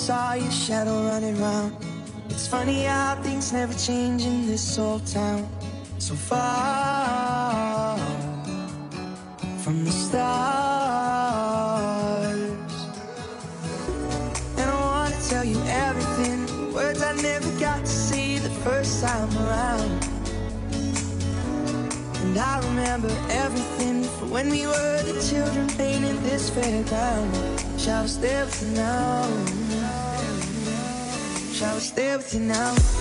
saw your shadow running round. It's funny how things never change in this old town. So far from the stars. And I wanna tell you everything, words I never got to see the first time around. And I remember everything from when we were the children playing in this fairground. Shall I for now? I'll stay with you now?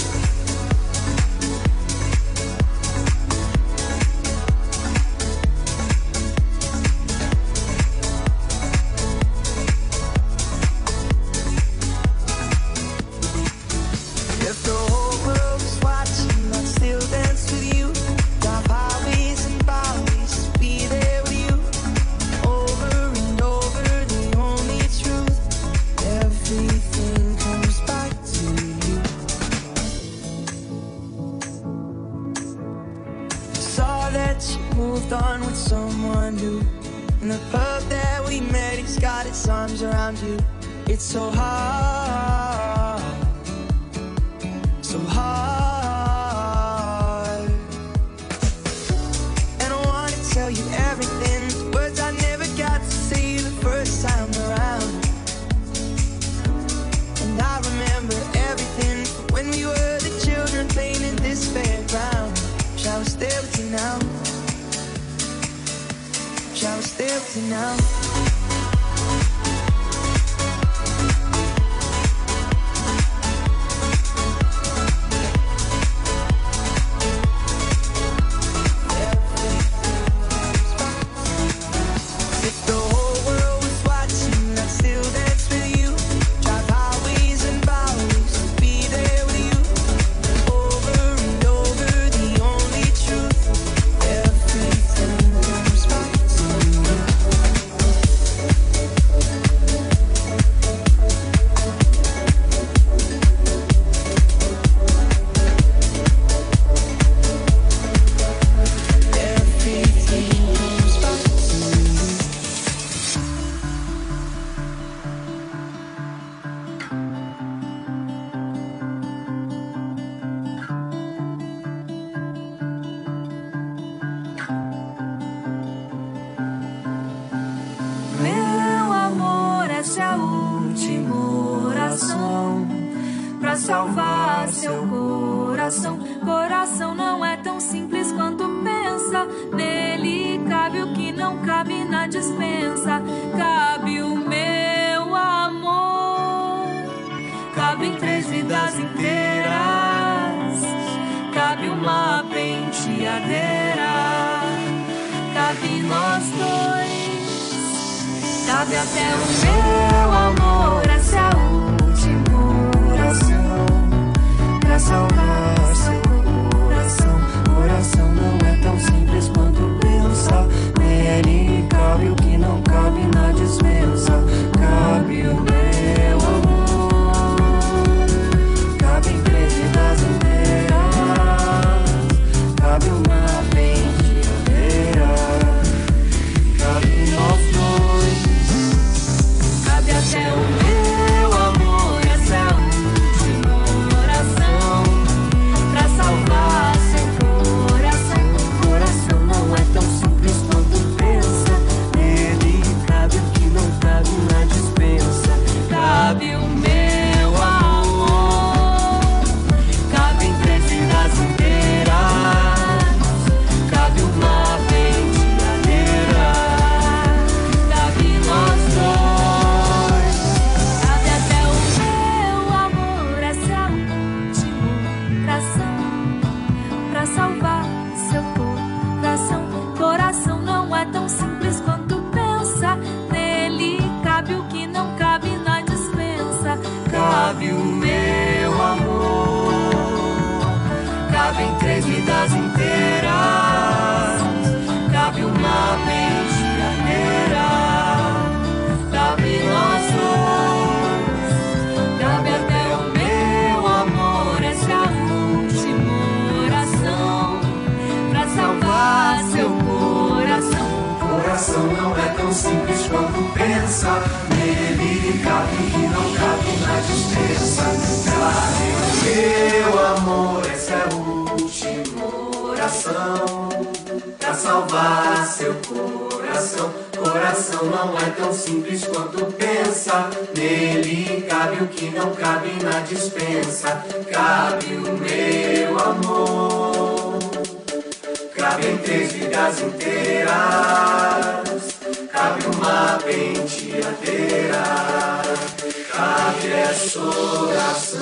coração não é tão simples quanto pensa. Nele cabe o que não cabe na dispensa. Cabe o meu amor. cabe em três vidas inteiras. Cabe uma penteadeira. Cabe nós dois. Cabe até o meu amor. Essa é a última oração. Pra salvar. tão simples quanto pensa. Nele cabe que não cabe na dispensa. Meu amor, essa é a última oração pra salvar seu coração. Coração não é tão simples quanto pensa. Nele cabe o que não cabe na dispensa. Cabe o meu amor. Cabe em três vidas inteiras. Cabe uma penteadeira. Cabe essa oração.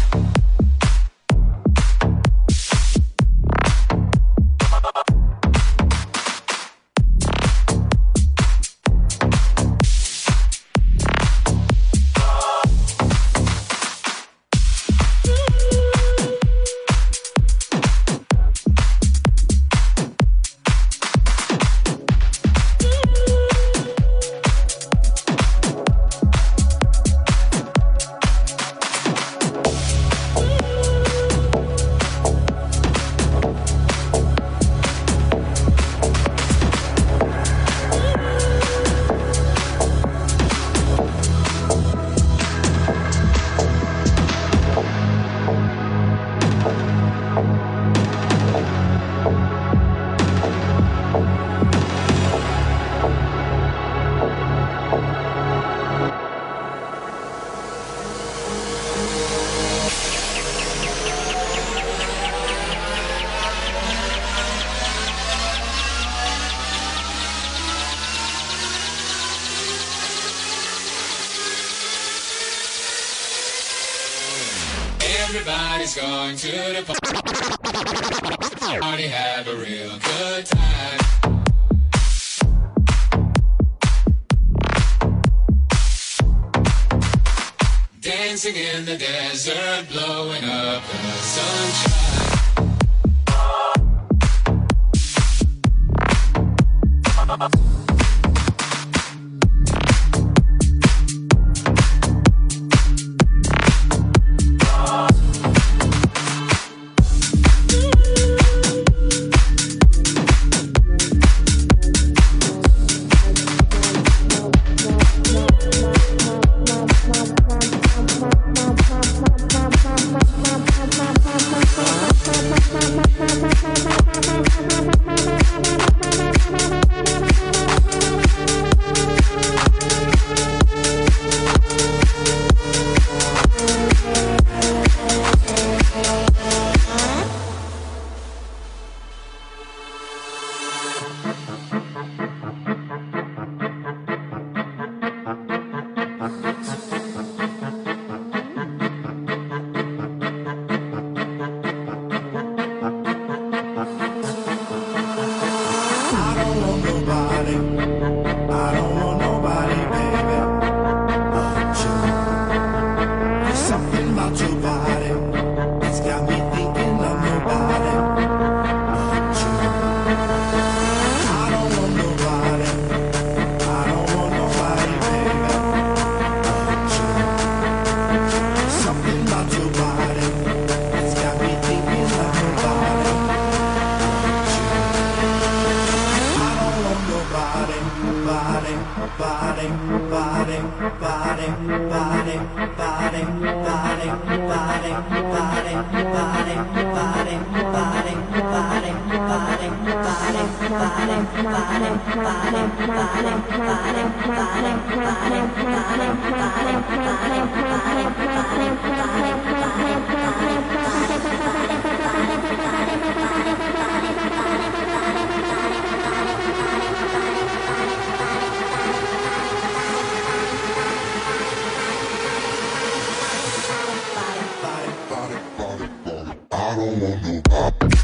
I don't want no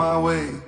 my way.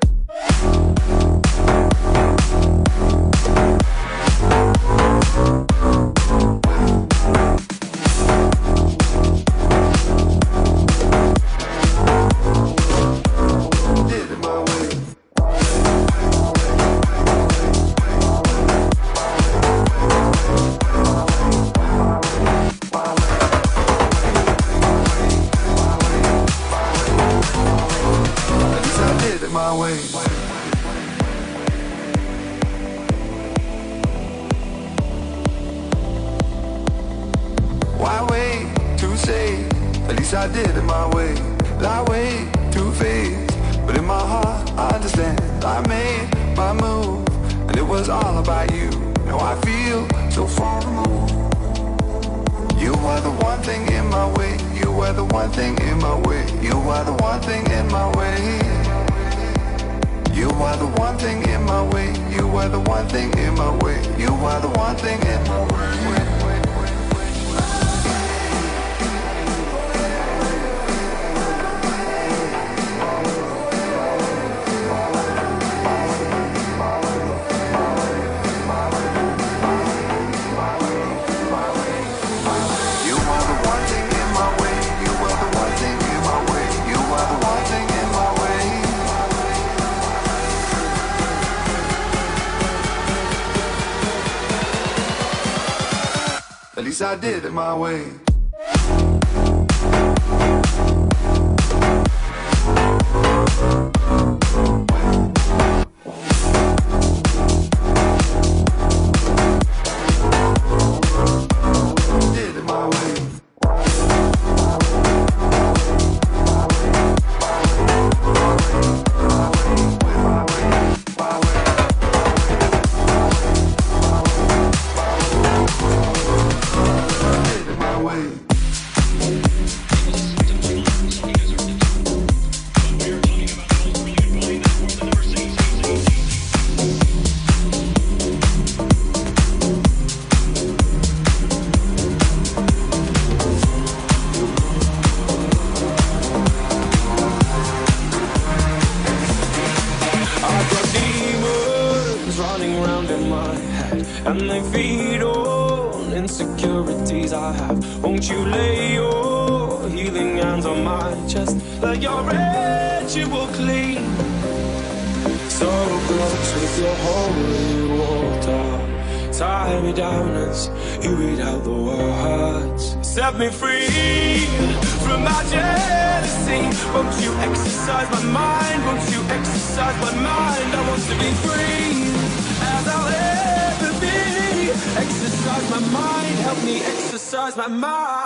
I did it my way. Set me free from my jealousy. Won't you exercise my mind? Won't you exercise my mind? I want to be free as I'll ever be. Exercise my mind, help me exercise my mind.